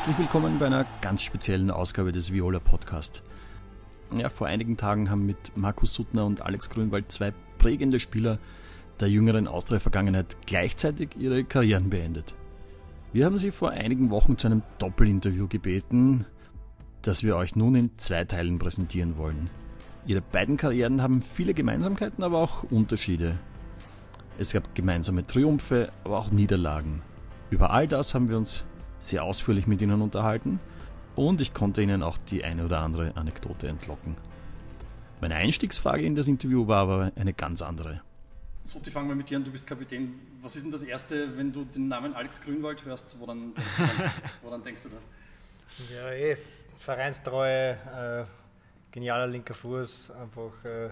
Herzlich willkommen bei einer ganz speziellen Ausgabe des Viola Podcast. Ja, vor einigen Tagen haben mit Markus Suttner und Alex Grünwald zwei prägende Spieler der jüngeren Austria-Vergangenheit gleichzeitig ihre Karrieren beendet. Wir haben sie vor einigen Wochen zu einem Doppelinterview gebeten, das wir euch nun in zwei Teilen präsentieren wollen. Ihre beiden Karrieren haben viele Gemeinsamkeiten, aber auch Unterschiede. Es gab gemeinsame Triumphe, aber auch Niederlagen. Über all das haben wir uns sehr ausführlich mit ihnen unterhalten und ich konnte ihnen auch die eine oder andere Anekdote entlocken. Meine Einstiegsfrage in das Interview war aber eine ganz andere. Soti, fangen wir mit dir an, du bist Kapitän. Was ist denn das Erste, wenn du den Namen Alex Grünwald hörst, woran, woran denkst du da? Ja, eh, Vereinstreue, äh, genialer linker Fuß, einfach äh,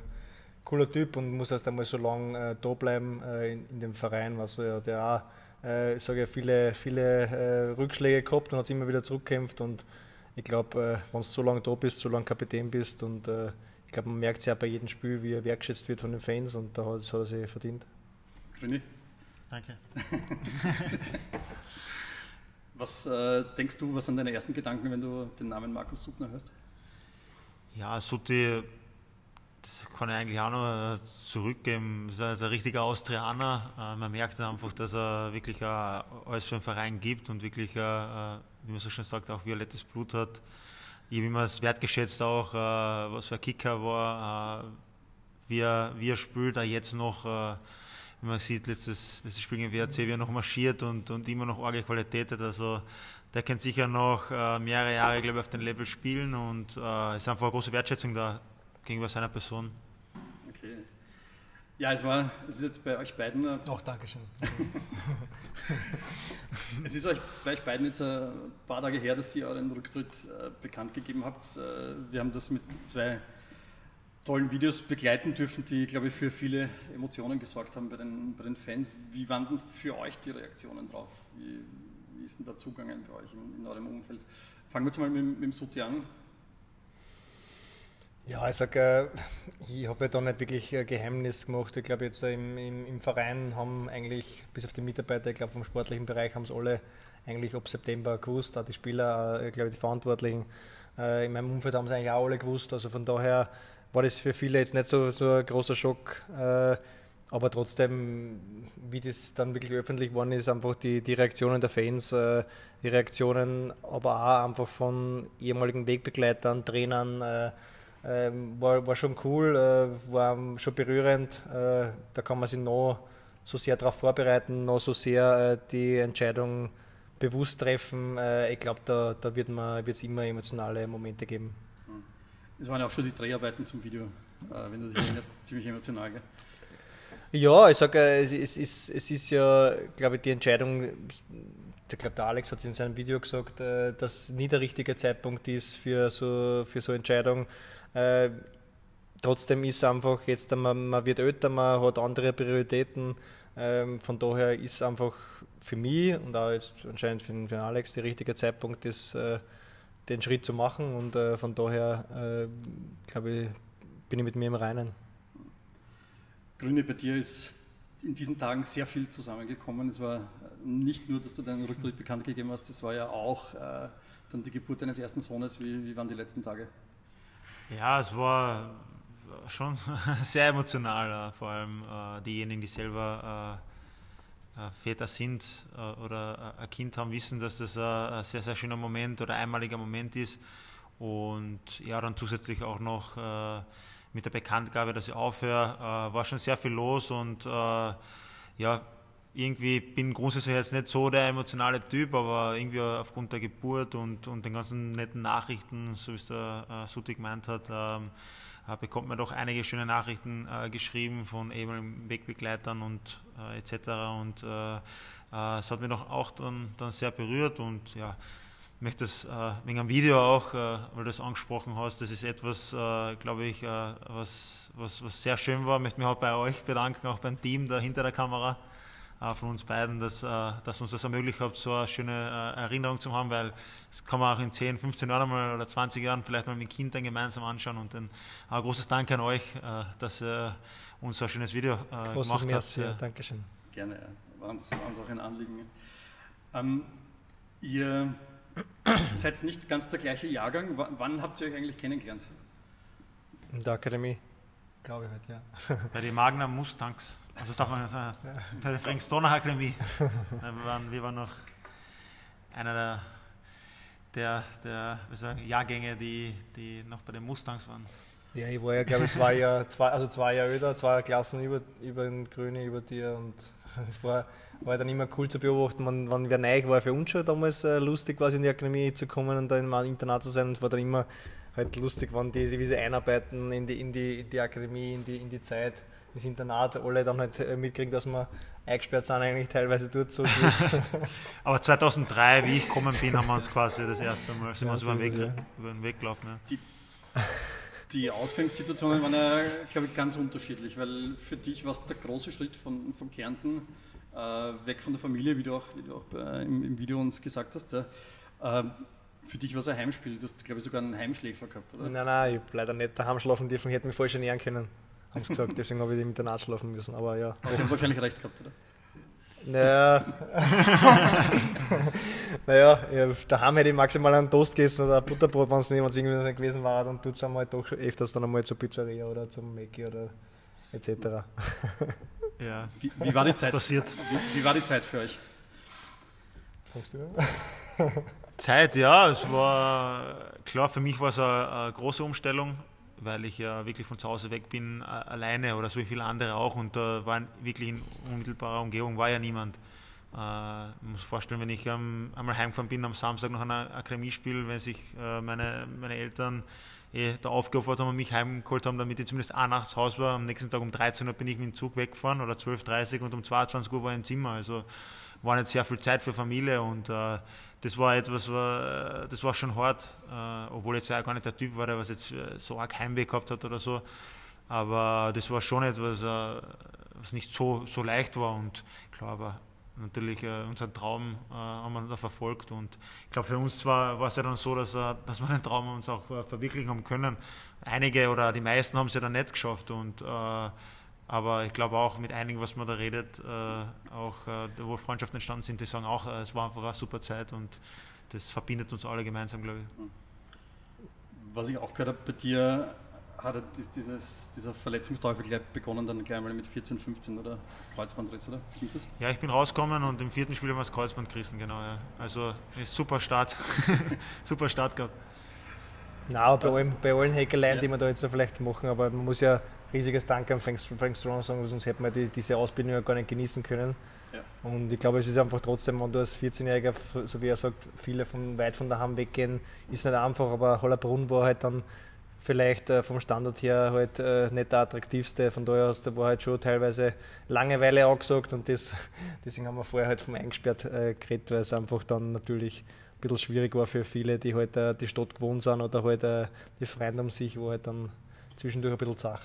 cooler Typ und muss erst einmal so lange äh, da bleiben äh, in, in, dem Verein, was ja, der auch, äh, ich sage ja, viele, viele äh, Rückschläge gehabt und hat immer wieder zurückgekämpft und ich glaube, wenn du so lange da bist, so lange Kapitän bist und ich glaube, man merkt es ja bei jedem Spiel, wie er wertschätzt wird von den Fans und da hat, das hat er sich verdient. Grüni? Danke. was äh, denkst du, was sind deine ersten Gedanken, wenn du den Namen Markus Suttner hörst? Ja, Sutti, das kann ich eigentlich auch noch zurückgeben. Das ist ein richtiger Austrianer. Äh, man merkt einfach, dass er wirklich alles für den Verein gibt und wirklich, äh, wie man so schön sagt, auch violettes Blut hat ich habe immer es wertgeschätzt auch, äh, was für ein Kicker war, äh, wie, er, wie er spielt, auch jetzt noch, äh, wie man sieht, letztes, letztes Spiel gegen WRC, wie er noch marschiert und, und immer noch arge Qualität hat. Also der kann sicher noch äh, mehrere Jahre, glaube ich, auf dem Level spielen und äh, es ist einfach eine große Wertschätzung da gegenüber seiner Person. Okay. Ja, es war, es ist jetzt bei euch beiden. Äh, Auch Dankeschön. es ist euch bei euch beiden jetzt ein paar Tage her, dass ihr euren Rücktritt äh, bekannt gegeben habt. Äh, wir haben das mit zwei tollen Videos begleiten dürfen, die, glaube ich, für viele Emotionen gesorgt haben bei den, bei den Fans. Wie waren denn für euch die Reaktionen drauf? Wie, wie ist denn der Zugang bei euch in, in eurem Umfeld? Fangen wir jetzt mal mit, mit dem Suti an. Ja, ich sage, ich habe ja da nicht wirklich ein Geheimnis gemacht. Ich glaube, jetzt im, im, im, Verein haben eigentlich, bis auf die Mitarbeiter, ich glaube, vom sportlichen Bereich haben es alle eigentlich ab September gewusst, auch die Spieler, ich glaube, die Verantwortlichen. Äh, in meinem Umfeld haben es eigentlich auch alle gewusst. Also von daher war das für viele jetzt nicht so, so ein großer Schock. Äh, aber trotzdem, wie das dann wirklich öffentlich geworden ist, einfach die, die Reaktionen der Fans, äh, die Reaktionen aber auch einfach von ehemaligen Wegbegleitern, Trainern, ähm, war, war schon cool, äh, war schon berührend. Äh, da kann man sich noch so sehr darauf vorbereiten, noch so sehr äh, die Entscheidung bewusst treffen. Äh, ich glaube, da, da wird es immer emotionale Momente geben. Es waren ja auch schon die Dreharbeiten zum Video, äh, wenn du dich erinnerst, ziemlich emotional. Gell? Ja, ich sage, äh, es, es, ist, es ist ja, glaube ich, die Entscheidung, ich glaube, der Alex hat es in seinem Video gesagt, dass nie der richtige Zeitpunkt ist für so, für so Entscheidungen. Äh, trotzdem ist einfach jetzt, man, man, wird älter, man hat andere Prioritäten. Ähm, von daher ist einfach für mich und auch jetzt anscheinend für, für Alex der richtige Zeitpunkt, ist, äh, den Schritt zu machen. Und äh, von daher, äh, glaube ich, bin ich mit mir im Reinen. Grüne, bei dir ist in diesen Tagen sehr viel zusammengekommen. Es war nicht nur, dass du deinen Rücktritt bekannt gegeben hast, es war ja auch äh, dann die Geburt deines ersten Sohnes. Wie, wie waren die letzten Tage? Ja, es war schon sehr emotional, äh, vor allem äh, diejenigen, die selber äh, Väter sind oder ein Kind haben, wissen, dass das ein sehr, sehr schöner Moment oder einmaliger Moment ist. Und ja, dann zusätzlich auch noch mit der Bekanntgabe, dass ich aufhöre, war schon sehr viel los und ja, irgendwie bin grundsätzlich jetzt nicht so der emotionale Typ, aber irgendwie aufgrund der Geburt und, und den ganzen netten Nachrichten, so wie es der äh, Suti gemeint hat, ähm, äh, bekommt man doch einige schöne Nachrichten äh, geschrieben von ehemaligen Wegbegleitern und äh, etc. Und äh, äh, es hat mich doch auch dann, dann sehr berührt und ja, ich möchte das äh, wegen einem Video auch, weil du das angesprochen hast, das ist etwas, glaube ich, was, was, was sehr schön war. Ich möchte mich auch bei euch bedanken, auch beim Team da hinter der Kamera von uns beiden, dass, äh, dass uns das ermöglicht hat, so eine schöne äh, Erinnerung zu haben, weil das kann man auch in 10, 15 Jahren mal oder 20 Jahren vielleicht mal mit Kindern gemeinsam anschauen und dann ein großes Dank an euch, dass ihr uns so ein schönes Video Großes gemacht Merci, habt. Ja, Dankeschön. Gerne, war uns, war uns auch ein Anliegen. Ähm, ihr seid nicht ganz der gleiche Jahrgang. W wann habt ihr euch eigentlich kennengelernt? In der Akademie, glaube ich halt, ja. Bei den Magna Mustangs, also das darf man sagen, ja. bei der Frank Stoner Akademie. wir, waren, wir waren noch einer der, der, der sagen, Jahrgänge, die, die noch bei den Mustangs waren. Ja, ich war ja, glaube ich, zwei Jahre, zwei, also zwei Jahre älter, zwei Klassen über, über den Grüne, über dir und es war, war dann immer cool zu beobachten, wann, wann wer neu war für uns schon damals äh, lustig, quasi in die Akademie zu kommen und da in einem Internat zu sein. Es war dann immer halt lustig, wann die sich einarbeiten in die, in, die, in die Akademie, in die, in die Zeit, ins Internat, alle dann halt äh, mitkriegen, dass wir eingesperrt sind, eigentlich teilweise dort so. Aber 2003, wie ich gekommen bin, haben wir uns quasi das erste Mal sind ja, wir uns über, den Weg, ja. über den Weg gelaufen. Ja. Die, die Ausgangssituationen waren ja, glaube ich, ganz unterschiedlich, weil für dich war es der große Schritt von, von Kärnten äh, weg von der Familie, wie du auch, wie du auch äh, im, im, Video uns gesagt hast. Äh, für dich war es ein Heimspiel. Du hast, glaube ich, sogar einen Heimschläfer gehabt, oder? Nein, nein, ich habe leider nicht daheim schlafen dürfen. Ich hätte mich voll schon nähern können, haben sie gesagt. Deswegen habe ich im Internat schlafen müssen. Aber ja. Aber sie haben wahrscheinlich recht gehabt, oder? Naja, naja daheim hätte ich maximal einen Toast gegessen oder ein Butterbrot, wenn es nicht irgendwie gewesen war. Dann tut es einmal doch öfters dann einmal zur Pizzeria oder zum Mäcki oder etc. Ja. Wie, wie war die Zeit? Passiert. Wie, wie, war die Zeit für euch? Sagst du? Zeit, ja, es war klar, für mich war es eine, eine, große Umstellung, weil ich ja wirklich von zu Hause weg bin, alleine oder so wie viele andere auch und da war wirklich in unmittelbarer Umgebung war ja niemand. Äh, man muss vorstellen, wenn ich ähm, einmal heimgefahren bin am Samstag nach einem Akademiespiel, wenn sich äh, meine, meine Eltern eh, da aufgeopfert haben und mich heimgeholt haben, damit ich zumindest auch nachts Haus war. Am nächsten Tag um 13 Uhr bin ich mit dem Zug weggefahren oder 12.30 Uhr und um 22 Uhr war ich im Zimmer. Also war nicht sehr viel Zeit für Familie und äh, das war etwas, war, das war schon hart, äh, obwohl jetzt ja gar nicht der Typ war, der was jetzt äh, so arg Heimweh gehabt hat oder so. Aber das war schon etwas, äh, was nicht so, so leicht war und klar, aber natürlich äh, unseren Traum äh, haben wir da verfolgt und ich glaube für uns war, war es ja dann so, dass, äh, dass wir den Traum uns auch äh, verwirklichen haben können. Einige oder die meisten haben es ja dann nicht geschafft und äh, aber ich glaube auch mit einigen, was man da redet, äh, auch wo Freundschaften entstanden sind, die sagen auch, es war einfach eine super Zeit und das verbindet uns alle gemeinsam, glaube ich. Was ich auch gehört habe bei dir, hat dieses, dieser Verletzungsteufel gleich begonnen, dann gleich mal mit 14, 15 oder Kreuzbandriss, oder? Stimmt das? Ja, ich bin rausgekommen und im vierten Spiel haben wir das Kreuzband gerissen, genau. Ja. Also ist super Start. super Start gehabt. Aber bei allen, bei allen Hackeleien, ja. die wir da jetzt vielleicht machen, aber man muss ja riesiges Dank an Frank, Frank Strong sagen, sonst hätte man die, diese Ausbildung ja gar nicht genießen können. Ja. Und ich glaube, es ist einfach trotzdem, wenn du als 14-Jähriger, so wie er sagt, viele von weit von daheim weggehen, ist nicht einfach, aber Hollerbrunn war halt dann vielleicht äh, vom Standort her halt äh, nicht der attraktivste. Von daher aus, da war halt schon teilweise Langeweile angesagt und das, deswegen haben wir vorher halt vom eingesperrt äh, geredet, weil es einfach dann natürlich ein bisschen schwierig war für viele, die halt äh, die Stadt gewohnt sind oder halt äh, die Freunde um sich, wo halt dann zwischendurch ein bisschen zach.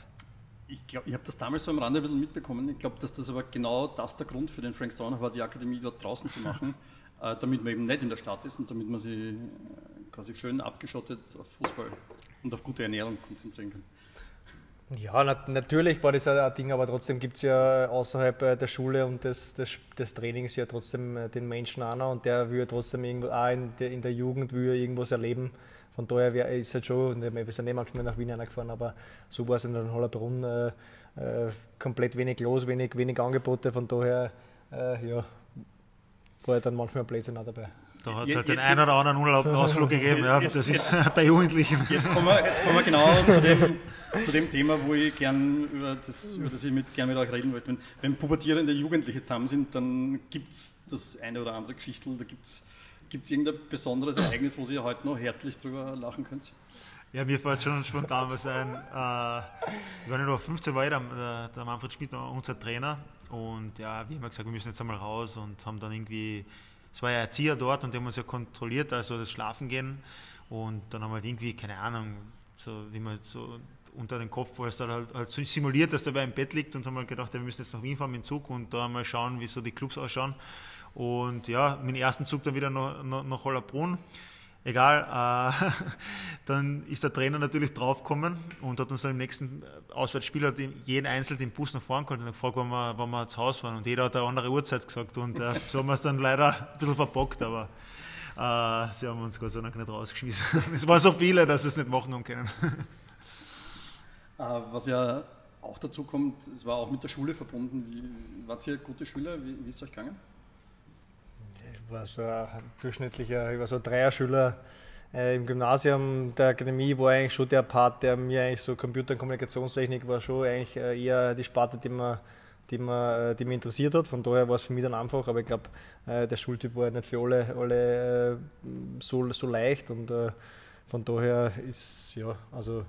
Ich glaube, ich habe das damals so am Rande ein bisschen mitbekommen. Ich glaube, dass das aber genau das der Grund für den Frank Stoner war, die Akademie dort draußen zu machen, äh, damit man eben nicht in der Stadt ist und damit man sie quasi schön abgeschottet auf Fußball und auf gute Ernährung konzentrieren kann. Ja, nat natürlich war das ein Ding, aber trotzdem gibt es ja außerhalb äh, der Schule und des, des, des, Trainings ja trotzdem äh, den Menschen einer und der will ja trotzdem irgendwo, auch in der, in der Jugend will irgendwas erleben. Von daher wär, ist halt schon, wir sind nicht manchmal nach Wien gefahren, aber so war es in Hollerbrunn äh, äh, komplett wenig los, wenig, wenig Angebote, von daher äh, ja, war dann manchmal ein Blödsinn auch dabei. Da hat es halt den einen oder anderen unerlaubten Ausflug gegeben. Ja, jetzt, das ist jetzt, bei Jugendlichen. Jetzt kommen wir, jetzt kommen wir genau zu dem, zu dem Thema, wo ich gern über das, über das ich mit, gern mit euch reden wollte. Wenn, wenn pubertierende Jugendliche zusammen sind, dann gibt es das eine oder andere Geschichtel, da gibt es Gibt es irgendein besonderes Ereignis, wo ihr heute noch herzlich drüber lachen könnt? Ja, mir fällt schon spontan was ein. Äh, wenn ich noch 15 war, der, der Manfred Schmidt, unser Trainer. Und ja, wir haben gesagt, wir müssen jetzt einmal raus und haben dann irgendwie es war ja Erzieher dort und die haben uns ja kontrolliert, also das Schlafen gehen. Und dann haben wir halt irgendwie, keine Ahnung, so wie man so unter den Kopfpolster halt, halt simuliert, dass der bei im Bett liegt und haben halt gedacht, ja, wir müssen jetzt nach Wien fahren mit dem Zug und da mal schauen, wie so die Clubs ausschauen. Und ja, mit dem ersten Zug dann wieder nach, nach, nach Hollerbrunn egal, äh, dann ist der Trainer natürlich draufgekommen und hat uns dann im nächsten Auswärtsspiel hat jeden Einzelnen den Bus nach vorne geholt und gefragt, wann wir, wann wir zu Hause fahren. Und jeder hat eine andere Uhrzeit gesagt und äh, so haben wir es dann leider ein bisschen verbockt, aber Äh, sie haben uns Gott sei Dank nicht rausgeschmissen. Es waren so viele, dass sie es nicht machen haben können. Äh, was ja auch dazu kommt, es war auch mit der Schule verbunden. Wie, wart ihr gute Schüler? Wie, wie ist es euch gegangen? War so ein durchschnittlicher, ich war so ein Dreier-Schüler äh, im Gymnasium der Akademie war eigentlich schon der Part, der mir eigentlich so Computer- und Kommunikationstechnik war schon eigentlich äh, eher die Sparte, die mir, die, mir, äh, die mich interessiert hat. Von daher war es für mich dann einfach, aber ich glaube, äh, der Schultyp war nicht für alle, alle so, so leicht und von daher ist, ja, also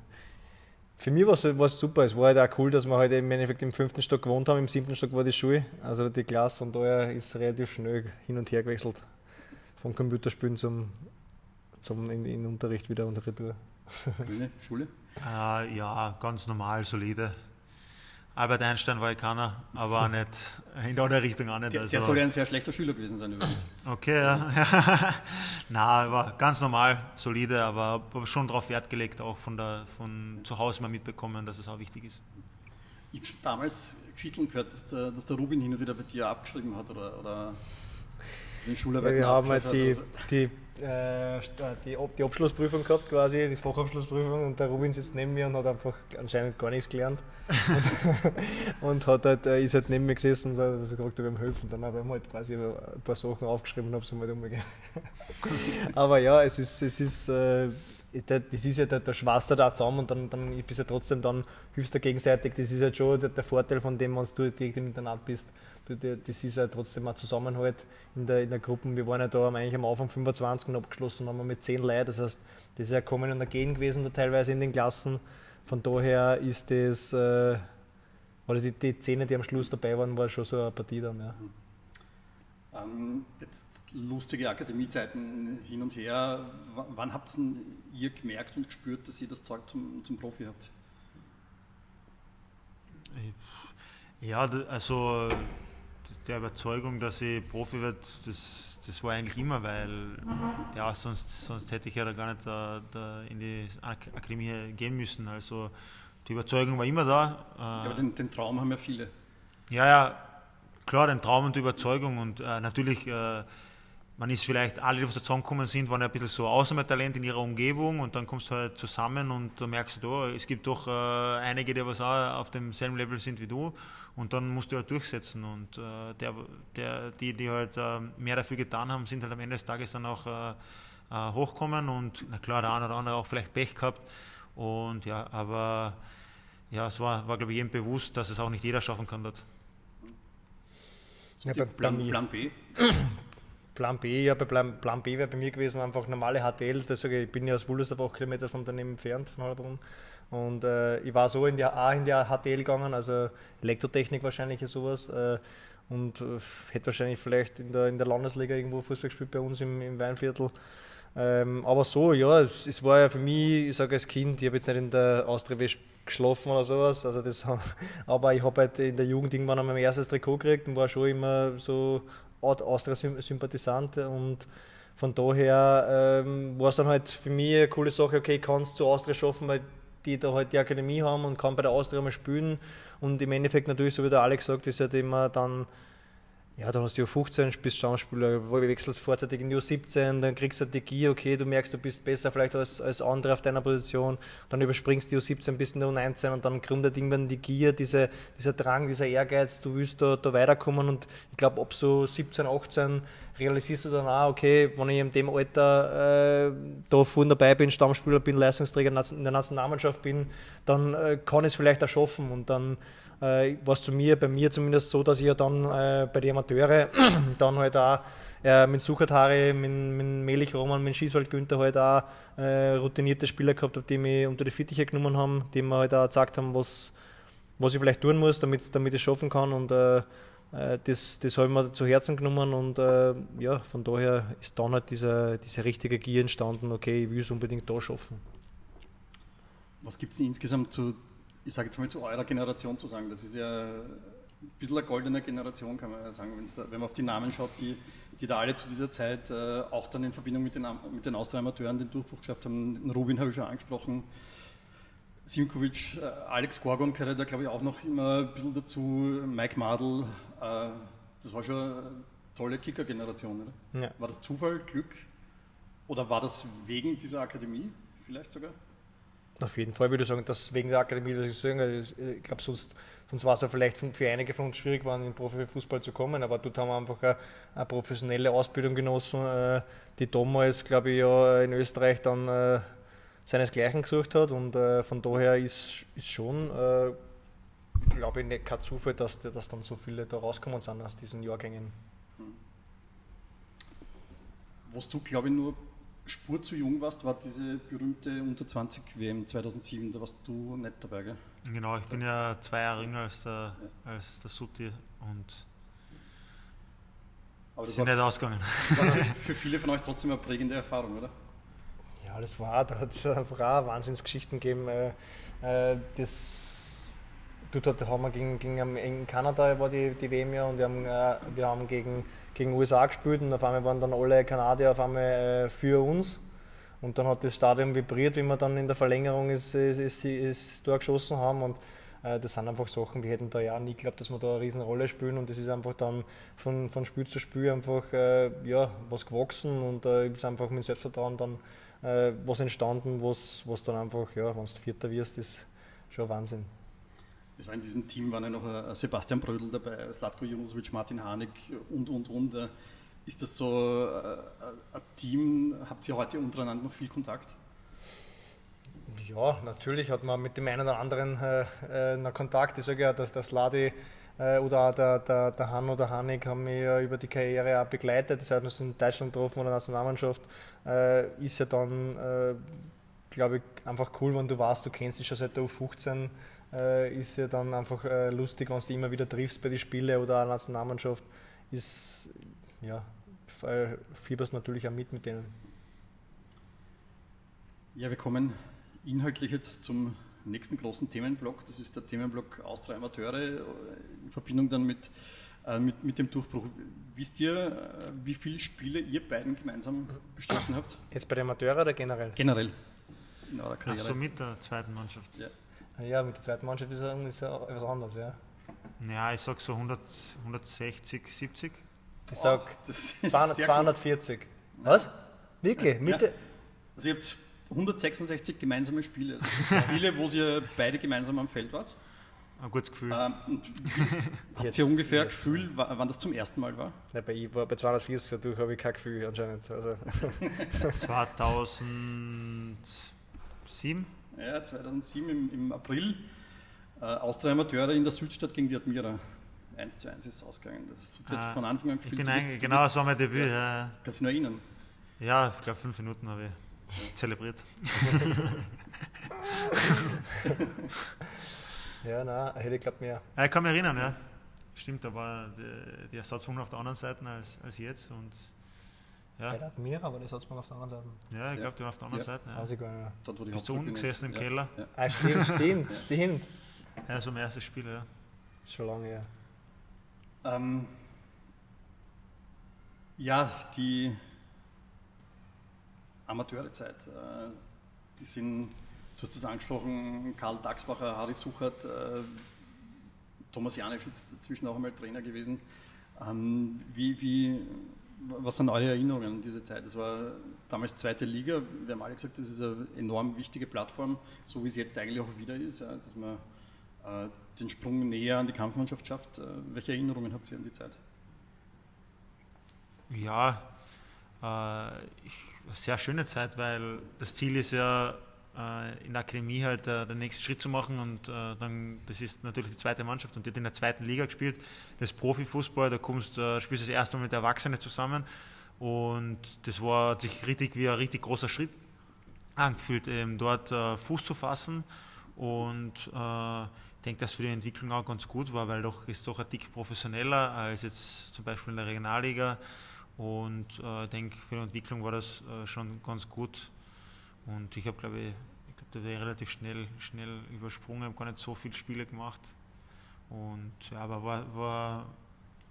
für mich war es super. Es war halt auch cool, dass wir halt im Endeffekt im fünften Stock gewohnt haben, im siebten Stock war die Schule, also die Klasse, von daher ist relativ schnell hin und her gewechselt. Vom Computerspielen zum zum in, in Unterricht wieder und Retour. Schule? Schule? Äh, ja, ganz normal, solide. Albert Einstein war ich keiner, aber auch nicht in der andere Richtung auch nicht. Der, also, der soll ja ein sehr schlechter Schüler gewesen sein übrigens. Okay, ja. Na, war ganz normal, solide, aber schon darauf Wert gelegt, auch von, der, von zu Hause mal mitbekommen, dass es auch wichtig ist. Ich habe damals Geschichten gehört, dass der, dass der Rubin hin und wieder bei dir abgeschrieben hat oder, oder ja, Wir haben halt die, die äh, die, die Abschlussprüfung gehabt, quasi, die Fachabschlussprüfung, und der Rubin sitzt neben mir und hat einfach anscheinend gar nichts gelernt. und, und hat halt, äh, ist halt neben mir gesessen und hat so gefragt, ob ihm helfen. Dann habe ich halt quasi ein paar Sachen aufgeschrieben und habe sie mal umgegeben. Aber ja, es ist, es ist, äh, das ist ja der, der Schwester da zusammen und dann, dann bist du ja trotzdem dann, hilfst du gegenseitig. Das ist halt schon der, der Vorteil von dem, wenn du direkt im Internat bist das ist ja trotzdem ein Zusammenhalt in der, in der Gruppe. Wir waren ja da eigentlich am Anfang 25 und abgeschlossen haben wir mit 10 Leuten. Das heißt, das ist ja Kommen und Gehen gewesen, da teilweise in den Klassen. Von daher ist das, äh, oder die, die Zehner, die am Schluss dabei waren, war schon so eine Partie dann. Ja. Ähm, jetzt lustige Akademiezeiten hin und her. W wann habt ihr gemerkt und gespürt, dass ihr das Zeug zum, zum Profi habt? Ja, also der Überzeugung, dass ich Profi werde, das, das war eigentlich immer, weil ja, sonst, sonst hätte ich ja da gar nicht da, da in die Akademie gehen müssen. Also die Überzeugung war immer da. Ja, aber den, den Traum haben ja viele. Ja, ja, klar, den Traum und die Überzeugung und äh, natürlich, äh, man ist vielleicht, alle, die zusammengekommen sind, waren ja ein bisschen so Außentalent in ihrer Umgebung und dann kommst du halt zusammen und da merkst du, da, es gibt doch äh, einige, die was auch auf demselben Level sind wie du und dann musst du halt durchsetzen. Und äh, der, der, die, die halt äh, mehr dafür getan haben, sind halt am Ende des Tages dann auch äh, äh hochkommen. Und na klar, der eine oder andere auch vielleicht Pech gehabt. Und ja, aber ja, es war, war glaube ich jedem bewusst, dass es auch nicht jeder schaffen kann dort. So ja, Plan, Plan, B? Plan B, ja, bei Plan, Plan B wäre bei mir gewesen einfach normale HTL. Das sage ich, ich bin ja aus Wullersdorf auch Kilometer von daneben entfernt, von Heilbrunn. Und äh, ich war so in der A in der HTL gegangen, also Elektrotechnik wahrscheinlich sowas. Äh, und äh, hätte wahrscheinlich vielleicht in der, in der Landesliga irgendwo Fußball gespielt bei uns im, im Weinviertel. Ähm, aber so, ja, es, es, war ja für mich, ich sage als Kind, ich habe jetzt nicht in der Austria geschlafen oder sowas, also das, aber ich habe halt in der Jugend irgendwann einmal mein erstes Trikot gekriegt und war schon immer so Austria-Sympathisant und von daher ähm, war es dann halt für mich eine coole Sache, okay, ich kann es zu Austria schaffen, weil die da halt die Akademie haben und kann bei der Austria mal spielen. Und im Endeffekt natürlich, so wie der Alex sagt, ist halt immer dann, ja, dann hast du ja 15, bist Stammspieler, wechselst vorzeitig in die U17, dann kriegst du die Gier, okay, du merkst, du bist besser vielleicht als, als andere auf deiner Position, dann überspringst die U17 bis in der U19 und dann gründet irgendwann die Gier, diese, dieser Drang, dieser Ehrgeiz, du willst da, da weiterkommen und ich glaube, ab so 17, 18 realisierst du dann auch, okay, wenn ich in dem Alter äh, da vorne dabei bin, Stammspieler bin, Leistungsträger in der Nationalmannschaft bin, dann äh, kann ich es vielleicht auch schaffen. Und dann äh, war es zu mir, bei mir zumindest so, dass ich ja dann äh, bei den Amateure dann halt auch äh, mit Suchatari, mit, mit Melich Roman, mit Schießwald Günther halt auch äh, routinierte Spieler gehabt habe, die mich unter die Fittiche genommen haben, die mir halt auch gesagt haben, was, was ich vielleicht tun muss, damit, damit ich es schaffen kann. Und äh, äh, das, das habe ich mir zu Herzen genommen und äh, ja, von daher ist dann halt diese, diese richtige Gier entstanden, okay, ich will es unbedingt da schaffen. Was gibt es insgesamt zu, ich sage jetzt mal zu eurer Generation zu sagen? Das ist ja ein bisschen eine goldene Generation, kann man ja sagen, wenn man auf die Namen schaut, die, die da alle zu dieser Zeit äh, auch dann in Verbindung mit den, mit den Austria-Amateuren den Durchbruch geschafft haben. Den Rubin habe ich schon angesprochen, Simkovic, äh, Alex Gorgon gehört da glaube ich auch noch immer ein bisschen dazu, Mike Madl, äh, das war schon eine tolle Kicker-Generation, oder? Ja. War das Zufall, Glück? Oder war das wegen dieser Akademie vielleicht sogar? Auf jeden Fall würde ich sagen, dass wegen der Akademie, dass ich sagen, ich glaube, sonst, sonst war es ja vielleicht für einige von uns schwierig, in den Profifußball zu kommen, aber dort haben wir einfach eine, eine professionelle Ausbildung genossen, äh, die damals, glaube ich, ja in Österreich dann äh, seinesgleichen gesucht hat und äh, von daher ist, ist schon, glaube ich, nicht kein Zufall, dass, dass dann so viele da rausgekommen sind aus diesen Jahrgängen. Hm. Was du, glaube ich, nur Spur zu jung warst, war diese berühmte Unter 20 WM 2007, da warst du nicht dabei, gell? Genau, ich bin ja zwei Jahre jünger als der, ja. als der Sutti und Aber das sind nicht ausgegangen. für viele von euch trotzdem eine prägende Erfahrung, oder? Ja, das war, da hat es einfach auch Wahnsinnsgeschichten gegeben. Äh, das, dort haben wir gegen, gegen in Kanada war die, die WM ja und wir haben, äh, wir haben gegen gegen USA gespielt und auf einmal waren dann alle Kanadier auf einmal äh, für uns. Und dann hat das Stadion vibriert, wie wir dann in der Verlängerung ist, ist, ist, ist Tor geschossen haben. Und äh, das sind einfach Sachen, wir hätten da ja nie geglaubt, dass wir da eine riesen Rolle spielen. Und das ist einfach dann von, von Spiel zu Spiel einfach äh, ja, was gewachsen. Und äh, ist einfach mit Selbstvertrauen dann äh, was entstanden, was, was dann einfach, ja, wenn du Vierter wirst, ist schon Wahnsinn. Es war in diesem Team waren ja noch äh, Sebastian Brödel dabei, Slatko Junosovic, Martin Hanig und, und, und. Äh, ist das so äh, ein Team? Habt ihr heute untereinander noch viel Kontakt? Ja, natürlich hat man mit dem einen oder anderen äh, noch Kontakt. Ich sage ja, dass der Sladi äh, oder der, der, der Han oder Hanig haben mich ja über die Karriere auch begleitet. Das heißt, wir sind in Deutschland getroffen oder Nationalmannschaft. Äh, ist ja dann, glaube ich, einfach cool, wenn du weißt, du kennst dich schon seit der U15 äh, ist ja dann einfach äh, lustig, wenn du immer wieder triffst bei den Spielen oder einer Nationalmannschaft, ist, ja, äh, fieberst natürlich auch mit mit denen. Ja, wir kommen inhaltlich jetzt zum nächsten großen Themenblock. Das ist der Themenblock Austria Amateure äh, in Verbindung dann mit, äh, mit, mit, dem Durchbruch. Wisst ihr, äh, wie viele Spiele ihr beiden gemeinsam bestritten habt? Jetzt bei den Amateuren oder generell? Generell. In eurer Karriere. Ach so, mit der zweiten Mannschaft. Ja. Ja, mit der zweiten Mannschaft ist es ja etwas anderes, ja. Ja, ich sag so 100, 160, 70. Ich sag oh, 200, 240. Gut. Was? Wirklich? Ja. Ja. Also ihr habt 166 gemeinsame Spiele. Also Spiele, wo ihr beide gemeinsam am Feld wart. Ein gutes Gefühl. Ähm, habt ihr ungefähr ein Gefühl, wann das zum ersten Mal war? Nein, bei, ich war bei 240, dadurch habe ich kein Gefühl anscheinend. Also. 2007? Ja, 2007 im, im April. Äh, Austria Amateure in der Südstadt gegen die Admira. 1 zu 1 ist es ausgegangen. Das hat ah, von Anfang an gespielt. Ich bin bist, genau, das war mein Debüt. Ja. Ja. Kannst du dich noch erinnern? Ja, ich glaube, fünf Minuten habe ich ja. zelebriert. ja, nein, hätte ich glaube mehr. Ja, ich kann mich erinnern, ja. Stimmt, da war die, die Ersatzrunde auf der anderen Seite als, als jetzt. Und ja. Bei der Admira, aber das hat man auf der anderen Seite. Ja, ich glaube, die waren auf der anderen Seite. Ja. Also, ja. Dort, wo die Bist du unten gesessen im Keller? Ah, stimmt, stimmt, stimmt. Ja, so mein erstes Spiel, ja. Schon lange, ja. Ähm, ja, die Amateurezeit, äh, die sind, du hast das angesprochen, Karl Daxbacher, Harry Suchert, äh, Thomas Janisch ist inzwischen auch einmal Trainer gewesen. Ähm, wie, wie was sind eure Erinnerungen an diese Zeit? Das war damals zweite Liga. Wir haben alle gesagt, das ist eine enorm wichtige Plattform, so wie es jetzt eigentlich auch wieder ist, dass man äh, den Sprung näher an die Kampfmannschaft schafft. Äh, welche Erinnerungen habt ihr an die Zeit? Ja, äh, ich, sehr schöne Zeit, weil das Ziel ist ja, in der Akademie halt äh, den nächsten Schritt zu machen und äh, dann, das ist natürlich die zweite Mannschaft und die hat in der zweiten Liga gespielt. Das Profifußball, da kommst, äh, spielst du das erste Mal mit Erwachsenen zusammen und das war hat sich richtig wie ein richtig großer Schritt angefühlt, eben dort äh, Fuß zu fassen und äh, ich denke, dass für die Entwicklung auch ganz gut war, weil doch ist doch ein Tick professioneller als jetzt zum Beispiel in der Regionalliga und äh, ich denke, für die Entwicklung war das äh, schon ganz gut und ich habe, glaube ich, ich da wäre relativ schnell, schnell übersprungen, habe gar nicht so viele Spiele gemacht. Und ja, aber war, war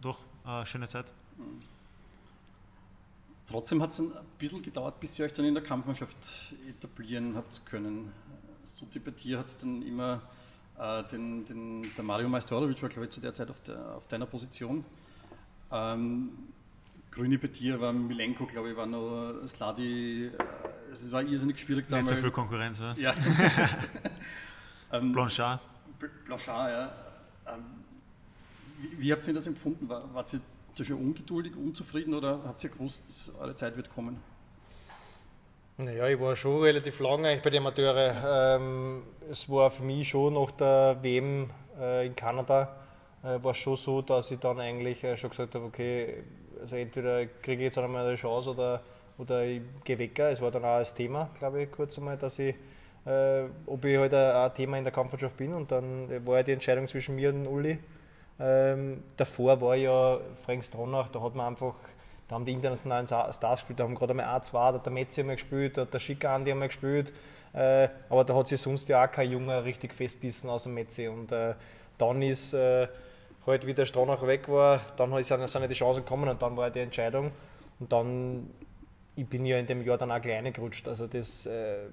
doch eine schöne Zeit. Trotzdem hat es ein bisschen gedauert, bis ihr euch dann in der Kampfmannschaft etablieren habt können. So bei dir hat es dann immer äh, den, den, der Mario Majstorovic war, glaube ich, zu der Zeit auf, der, auf deiner Position. Ähm, Grüne dir war Milenko, glaube ich, war noch Sladi. Äh, es war irrsinnig schwierig damals. Nicht so viel Konkurrenz, oder? Ja. ähm, Blanchard. Blanchard, ja. Ähm, wie, wie, habt ihr das empfunden? War, wart ihr da schon ungeduldig, unzufrieden oder habt ihr gewusst, eure Zeit wird kommen? Naja, ich war schon relativ lange eigentlich bei den Amateuren. Ähm, es war für mich schon nach der WM äh, in Kanada äh, war schon so, dass ich dann eigentlich äh, schon gesagt habe, okay, also entweder kriege ich jetzt einmal eine Chance oder, oder ich gehe weg. Es war dann auch das Thema, glaube ich, kurz einmal, dass ich, äh, ob ich halt ein, Thema in der Kampfmannschaft bin und dann war ja die Entscheidung zwischen mir und Uli. Ähm, davor war ja Frank Stronach, da hat man einfach, da haben die internationalen Stars gespielt, da haben gerade einmal A2, da hat der Metzi einmal gespielt, da hat der Schicker Andi einmal gespielt, äh, aber da hat sich sonst ja auch kein Junge richtig festbissen aus dem Metzi und äh, dann ist äh, halt wie der Stronach weg war, dann sind, sind die Chancen gekommen und dann war die Entscheidung. Und dann, ich bin ja in dem Jahr dann auch kleine gerutscht, also das, äh,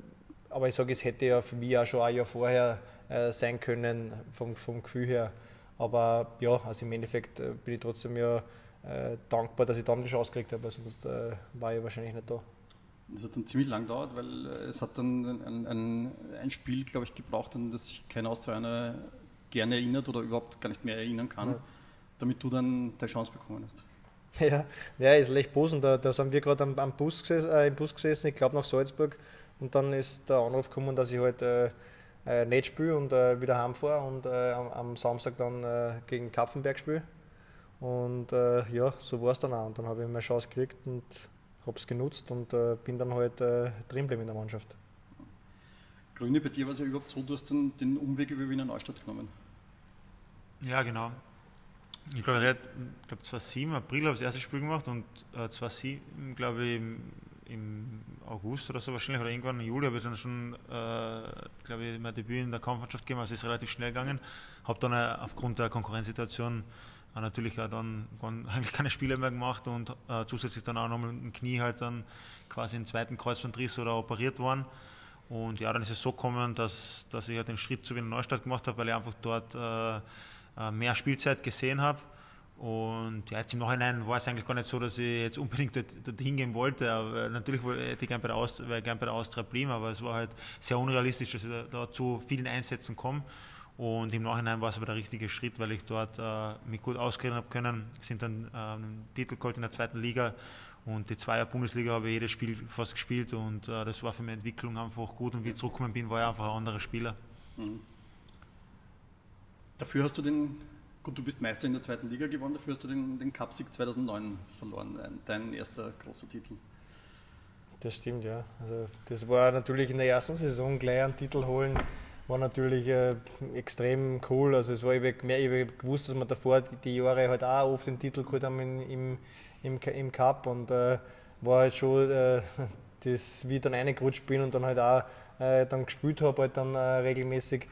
aber ich sage, es hätte ja für mich auch schon ein Jahr vorher äh, sein können, vom, vom Gefühl her, aber ja, also im Endeffekt äh, bin ich trotzdem ja äh, dankbar, dass ich dann die Chance gekriegt habe, sonst äh, war ich wahrscheinlich nicht da. Das hat dann ziemlich lang gedauert, weil äh, es hat dann ein, ein, ein Spiel, glaube ich, gebraucht, an das sich kein Australier gerne erinnert oder überhaupt gar nicht mehr erinnern kann, ja. damit du dann die Chance bekommen hast. Ja, ja ist leicht Posen. Da, da sind wir gerade am, am, Bus gesessen, äh, im Bus gesessen, ich glaube nach Salzburg. Und dann ist der Anruf gekommen, dass ich halt äh, äh, nicht spiele und äh, wieder heimfahre und äh, am, am, Samstag dann gegen Kapfenberg spiele. Und ja, so war es dann auch. Und dann habe ich meine Chance gekriegt und habe es genutzt und bin dann halt äh, drin in der Mannschaft. Grüne, bei dir war es ja überhaupt so, du hast dann den Umweg über Wiener Neustadt genommen. Ja, genau. Ich glaube, ich glaube 2007, April habe ich das erste Spiel gemacht und äh, 2007, glaube ich, im August oder so wahrscheinlich oder irgendwann im Juli habe ich dann schon, äh, glaube ich, mein Debüt in der Kampfmannschaft gegeben, also ist relativ schnell gegangen. Habe dann äh, aufgrund der Konkurrenzsituation äh, natürlich auch dann eigentlich keine Spiele mehr gemacht und äh, zusätzlich dann auch noch mit dem Knie halt dann quasi einen zweiten Kreuzbandriss oder operiert worden. Und ja, dann ist es so gekommen, dass, dass ich ja den Schritt zu Wiener Neustadt gemacht habe, weil ich einfach dort äh mehr Spielzeit gesehen habe und ja, jetzt im Nachhinein war es eigentlich gar nicht so, dass ich jetzt unbedingt dort, dort hingehen wollte. Aber natürlich hätte ich gerne bei der Austria, gern bei der Austria blieben, aber es war halt sehr unrealistisch, dass ich da, da zu vielen Einsätzen komme. Und im Nachhinein war es aber der richtige Schritt, weil ich dort äh, mich gut auskennen habe können. Sind dann äh, einen Titel geholt in der zweiten Liga und die Zweier Bundesliga habe ich jedes Spiel fast gespielt und äh, das war für meine Entwicklung einfach gut. Und wie ich zurückgekommen bin, war ich einfach ein anderer Spieler. Mhm. Dafür hast du den Gut, du bist Meister in der zweiten Liga geworden, dafür hast du den, den Cupsieg 2009 verloren, dein erster großer Titel. Das stimmt, ja. Also das war natürlich in der ersten Saison gleich einen Titel holen, war natürlich äh, extrem cool. Also es war ich habe gewusst, dass wir davor die, Jahre halt auch oft den Titel geholt haben im, im, im, im Cup und äh, war halt schon äh, das, wie ich dann reingerutscht bin und dann halt auch äh, dann gespielt habe, halt dann äh, regelmäßig,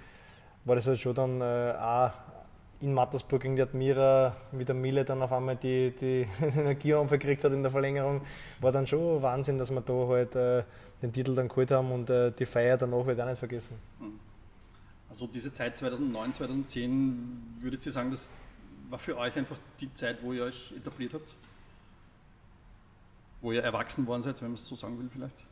war das halt schon dann äh, auch in Mattersburg gegen die Admira wie der Mille dann auf einmal die, die Energieanfall gekriegt hat in der Verlängerung, war dann schon Wahnsinn, dass wir da halt äh, den Titel dann geholt haben und äh, die Feier danach wird auch nicht vergessen. Hm. Also diese Zeit 2009, 2010, würdet ihr sagen, das war für euch einfach die Zeit, wo ihr euch etabliert habt? Wo ihr erwachsen worden seid, wenn man es so sagen will vielleicht?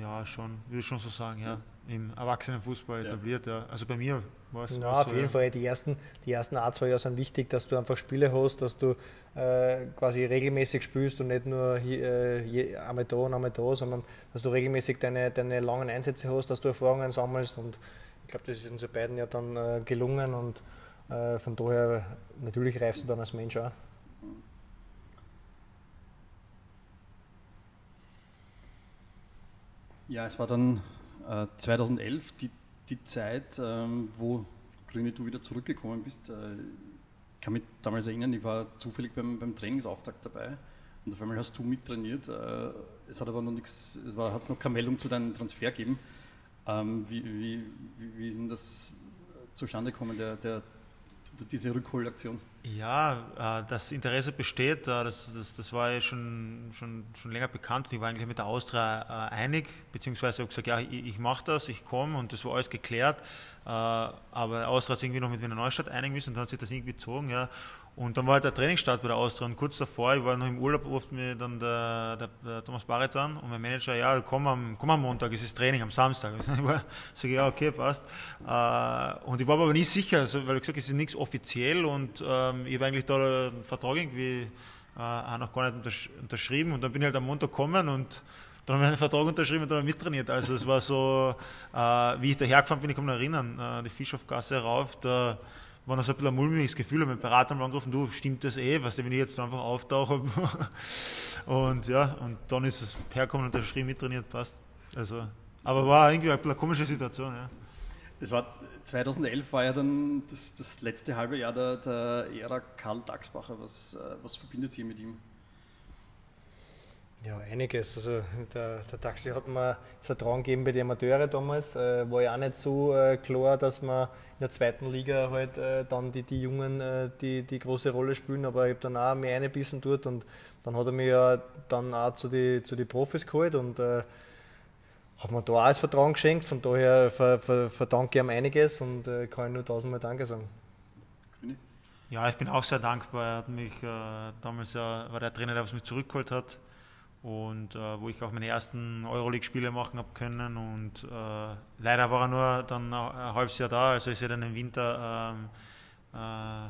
Ja, schon, würde ich schon so sagen, ja. Im Erwachsenenfußball ja. etabliert, ja. Also bei mir war es. Ja, auf so, jeden ja. Fall. Die ersten, die ersten ein, zwei Jahre sind wichtig, dass du einfach Spiele hast, dass du äh, quasi regelmäßig spielst und nicht nur hier, äh, einmal da und einmal da, sondern dass du regelmäßig deine, deine langen Einsätze hast, dass du Erfahrungen sammelst und ich glaube, das ist uns beiden ja dann äh, gelungen und äh, von daher natürlich reifst du dann als Mensch auch. Ja, es war dann äh, 2011 die, die Zeit, ähm, wo Grüne du wieder zurückgekommen bist. Äh, ich kann mich damals erinnern, ich war zufällig beim, beim Trainingsauftakt dabei und auf einmal hast du mittrainiert. Äh, es hat aber noch nichts, es war, hat noch keine Meldung zu deinem Transfer gegeben. Ähm, wie, wie, wie, ist denn das zustande gekommen, der, der, diese Rückholaktion? Ja, äh, das Interesse besteht, äh, das, das, das war ja schon, schon, schon länger bekannt. Ich war eigentlich mit der Austria äh, einig, beziehungsweise habe gesagt, ja, ich, ich mache das, ich komme und das war alles geklärt. Aber Austria hat irgendwie noch mit Wiener Neustadt einigen müssen und dann hat sich das irgendwie gezogen. Ja. Und dann war halt der Trainingsstart bei der Austria und kurz davor, ich war noch im Urlaub, ruft mir dann der, der, der Thomas Baritz an und mein Manager, ja, komm am, komm am Montag, es ist Training am Samstag. Ich sage ja, okay, passt. Äh, und ich war aber nie sicher, weil ich gesagt es ist nichts offiziell und ähm, ich habe eigentlich da einen Vertrag irgendwie äh, auch noch gar nicht unterschrieben und dann bin ich halt am Montag gekommen und dann haben wir einen Vertrag unterschrieben und dann mittrainiert. Also es war so, äh, wie ich dahergefahren bin, ich kann mich erinnern, die Fischhofgasse rauf, da war noch so ein bisschen ein mulmiges Gefühl, und mein Berater mal angerufen, du, stimmt das eh, weißt du, wenn ich jetzt einfach auftauche und ja, und dann ist es herkommen und unterschrieben, mittrainiert, passt. Also, aber war irgendwie eine komische Situation, ja. Das war 2011 war ja dann das, das letzte halbe Jahr der, der Ära Karl Dachsbacher. Was, äh, was verbindet Sie mit ihm? Ja, einiges. Also der, der Taxi hat mir Vertrauen gegeben bei den Amateuren damals. Äh, war ja auch nicht so äh, klar, dass man in der zweiten Liga halt äh, dann die, die Jungen äh, die, die große Rolle spielen, aber ich habe dann auch mehr eingebissen dort und dann hat er mich ja dann auch zu den zu die Profis geholt und äh, hat mir da auch das Vertrauen geschenkt. Von daher ver, ver, verdanke ich ihm einiges und äh, kann ich nur tausendmal Danke sagen. Ja, ich bin auch sehr dankbar. Er hat mich damals ja, war der Trainer, der was mich zurückgeholt hat und äh, wo ich auch meine ersten Euroleague-Spiele machen habe können. Und äh, leider war er nur dann ein halbes Jahr da, also ist er dann im Winter. Ähm, äh,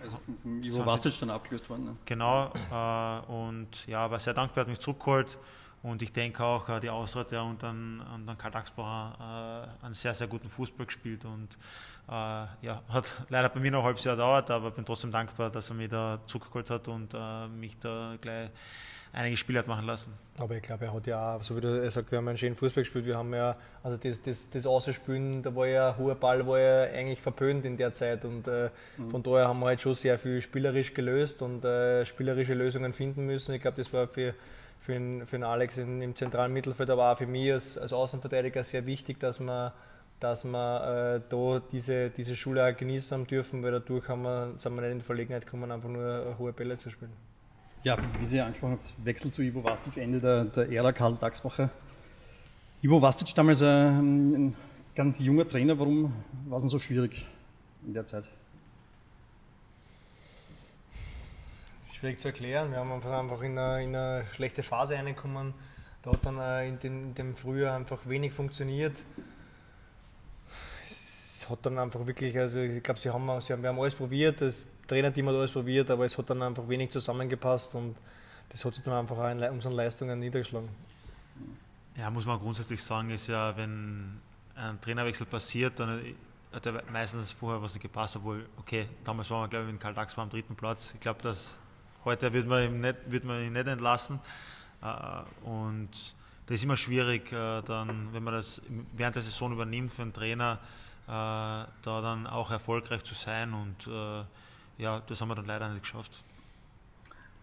also Ivo Vastic dann abgelöst worden. Ne? Genau, äh, und ja, war sehr dankbar, hat mich zurückgeholt. Und ich denke auch, äh, die Ausreiter und dann, und dann Karl Dachsbacher äh, einen sehr, sehr guten Fußball gespielt. Und ja, hat leider bei mir noch ein halbes Jahr gedauert, aber bin trotzdem dankbar, dass er mich da zurückgeholt hat und mich da gleich einige Spiele hat machen lassen. Aber ich glaube, er hat ja auch, so wie du sagst, wir haben einen schönen Fußball gespielt. Wir haben ja, also das, das, das Außenspielen, da war ja ein hoher Ball, war ja eigentlich verpönt in der Zeit. Und äh, mhm. von daher haben wir halt schon sehr viel spielerisch gelöst und äh, spielerische Lösungen finden müssen. Ich glaube, das war für, für, den, für den Alex in, im zentralen Mittelfeld, aber auch für mich als, als Außenverteidiger sehr wichtig, dass man dass wir äh, da diese, diese Schule auch genießen haben dürfen, weil dadurch haben wir, sind wir nicht in die Verlegenheit gekommen, einfach nur hohe Bälle zu spielen. Ja, wie Sie angesprochen haben, Wechsel zu Ivo Vastic, Ende der, der Ära Karl Dachsbacher. Ivo Vastic damals ein, ein ganz junger Trainer, warum war es denn so schwierig in der Zeit? Schwierig zu erklären. Wir haben einfach in eine, in eine schlechte Phase reingekommen. Da hat dann äh, in, den, in dem Frühjahr einfach wenig funktioniert hat dann einfach wirklich, also ich glaube, sie haben, sie haben, wir haben alles probiert, das Trainerteam hat alles probiert, aber es hat dann einfach wenig zusammengepasst und das hat sich dann einfach auch in unseren Leistungen niedergeschlagen. Ja, muss man grundsätzlich sagen, ist ja, wenn ein Trainerwechsel passiert, dann hat er meistens vorher was nicht gepasst, obwohl, okay, damals waren wir, glaube ich, mit Karl Dax war am dritten Platz. Ich glaube, dass heute wird man ihn nicht, wird man ihn nicht entlassen. Äh, und das ist immer schwierig, äh, dann, wenn man das während der Saison übernimmt für einen Trainer, äh, da dann auch erfolgreich zu sein. Und ja, das haben wir dann leider nicht geschafft.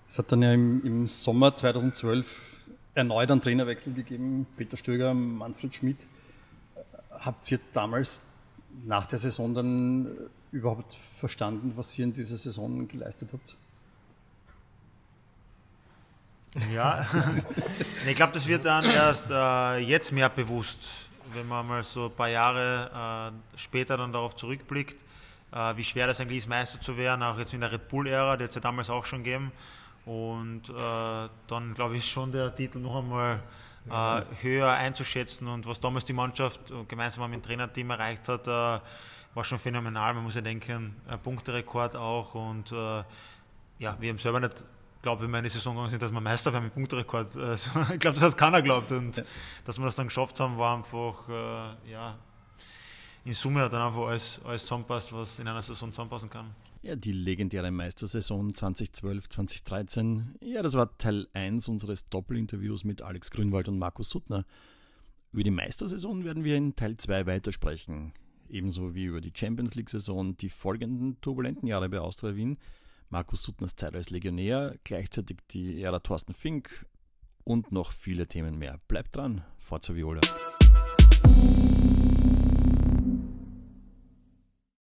Es hat dann ja im, im Sommer 2012 erneut einen Trainerwechsel gegeben, Peter Stöger, Manfred Schmidt. Habt ihr damals nach der Saison dann überhaupt verstanden, was ihr in dieser Saison geleistet habt? Ja, ich glaube, das wird dann erst äh, jetzt mehr bewusst wenn man mal so ein paar Jahre äh, später dann darauf zurückblickt, wie schwer das eigentlich ist, Meister zu werden, auch jetzt in der Red Bull-Ära, die hat es ja damals auch schon gegeben. Und äh, dann glaube ich schon der Titel noch einmal äh, höher einzuschätzen und was damals die Mannschaft gemeinsam mit dem Trainerteam erreicht hat, äh, war schon phänomenal. Man muss ja denken, ein Punkterekord auch und äh, ja, wir haben selber nicht glaube, wenn wir in die Saison gegangen sind, dass wir Meister werden mit Punkterekord. Also, ich glaube, das hat keiner geglaubt. Und ja. dass wir das dann geschafft haben, war einfach, äh, ja, in Summe hat dann einfach alles, alles zusammenpasst, was in einer Saison zusammenpassen kann. Ja, die legendäre Meistersaison 2012, 2013. Ja, das war Teil 1 unseres Doppelinterviews mit Alex Grünwald und Markus Suttner. Über die Meistersaison werden wir in Teil 2 weitersprechen. Ebenso wie über die Champions League-Saison, die folgenden turbulenten Jahre bei Austria Wien Markus Suttners Zeit als Legionär, gleichzeitig die Ära Thorsten Fink und noch viele Themen mehr. Bleibt dran, Forza Viola.